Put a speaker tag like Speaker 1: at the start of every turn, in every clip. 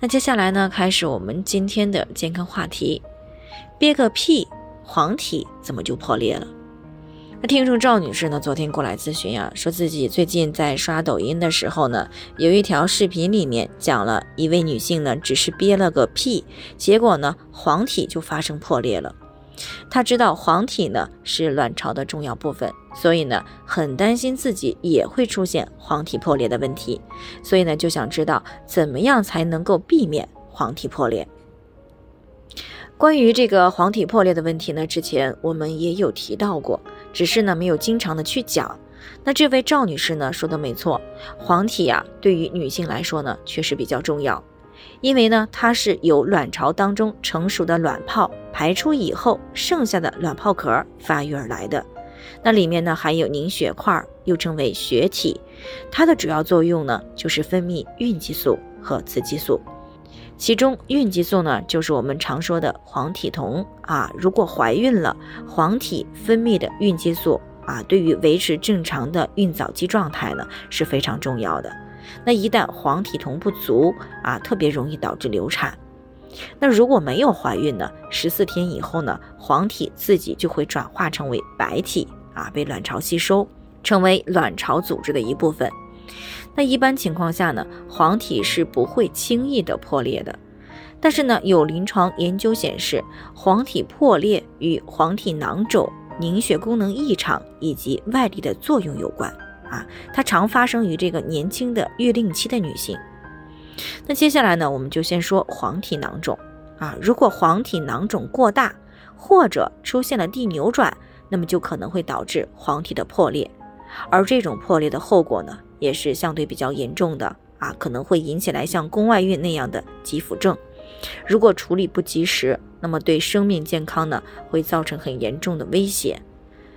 Speaker 1: 那接下来呢，开始我们今天的健康话题。憋个屁，黄体怎么就破裂了？那听众赵女士呢，昨天过来咨询啊，说自己最近在刷抖音的时候呢，有一条视频里面讲了一位女性呢，只是憋了个屁，结果呢，黄体就发生破裂了。她知道黄体呢是卵巢的重要部分，所以呢，很担心自己也会出现黄体破裂的问题，所以呢，就想知道怎么样才能够避免黄体破裂。关于这个黄体破裂的问题呢，之前我们也有提到过，只是呢没有经常的去讲。那这位赵女士呢说的没错，黄体啊对于女性来说呢确实比较重要，因为呢它是由卵巢当中成熟的卵泡排出以后剩下的卵泡壳发育而来的。那里面呢含有凝血块，又称为血体，它的主要作用呢就是分泌孕激素和雌激素。其中孕激素呢，就是我们常说的黄体酮啊。如果怀孕了，黄体分泌的孕激素啊，对于维持正常的孕早期状态呢是非常重要的。那一旦黄体酮不足啊，特别容易导致流产。那如果没有怀孕呢，十四天以后呢，黄体自己就会转化成为白体啊，被卵巢吸收，成为卵巢组织的一部分。那一般情况下呢，黄体是不会轻易的破裂的。但是呢，有临床研究显示，黄体破裂与黄体囊肿、凝血功能异常以及外力的作用有关啊。它常发生于这个年轻的月令期的女性。那接下来呢，我们就先说黄体囊肿啊。如果黄体囊肿过大，或者出现了蒂扭转，那么就可能会导致黄体的破裂。而这种破裂的后果呢？也是相对比较严重的啊，可能会引起来像宫外孕那样的急腹症。如果处理不及时，那么对生命健康呢会造成很严重的威胁。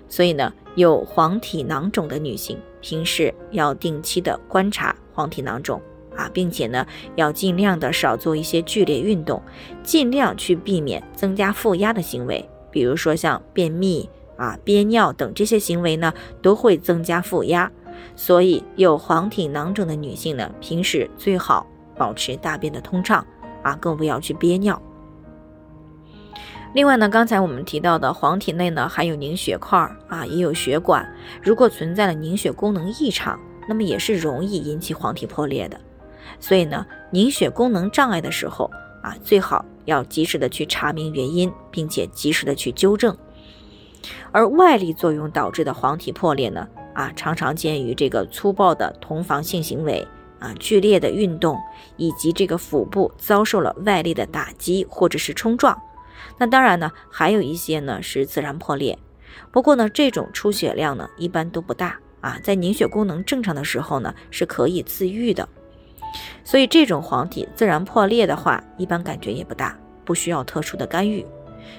Speaker 1: 所以呢，有黄体囊肿的女性，平时要定期的观察黄体囊肿啊，并且呢要尽量的少做一些剧烈运动，尽量去避免增加负压的行为，比如说像便秘啊、憋尿等这些行为呢，都会增加负压。所以有黄体囊肿的女性呢，平时最好保持大便的通畅啊，更不要去憋尿。另外呢，刚才我们提到的黄体内呢含有凝血块啊，也有血管，如果存在了凝血功能异常，那么也是容易引起黄体破裂的。所以呢，凝血功能障碍的时候啊，最好要及时的去查明原因，并且及时的去纠正。而外力作用导致的黄体破裂呢？啊，常常见于这个粗暴的同房性行为啊，剧烈的运动，以及这个腹部遭受了外力的打击或者是冲撞。那当然呢，还有一些呢是自然破裂。不过呢，这种出血量呢一般都不大啊，在凝血功能正常的时候呢是可以自愈的。所以这种黄体自然破裂的话，一般感觉也不大，不需要特殊的干预。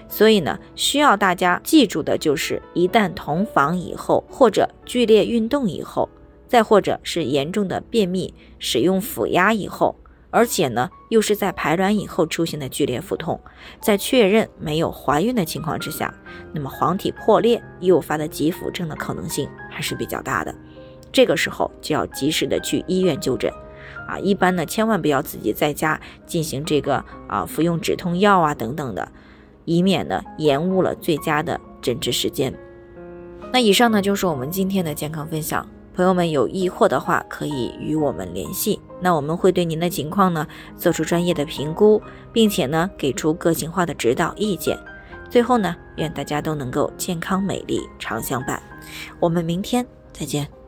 Speaker 1: 所以呢，需要大家记住的就是，一旦同房以后，或者剧烈运动以后，再或者是严重的便秘、使用腹压以后，而且呢，又是在排卵以后出现的剧烈腹痛，在确认没有怀孕的情况之下，那么黄体破裂诱发的急腹症的可能性还是比较大的。这个时候就要及时的去医院就诊，啊，一般呢，千万不要自己在家进行这个啊，服用止痛药啊等等的。以免呢延误了最佳的诊治时间。那以上呢就是我们今天的健康分享。朋友们有疑惑的话，可以与我们联系。那我们会对您的情况呢做出专业的评估，并且呢给出个性化的指导意见。最后呢，愿大家都能够健康美丽常相伴。我们明天再见。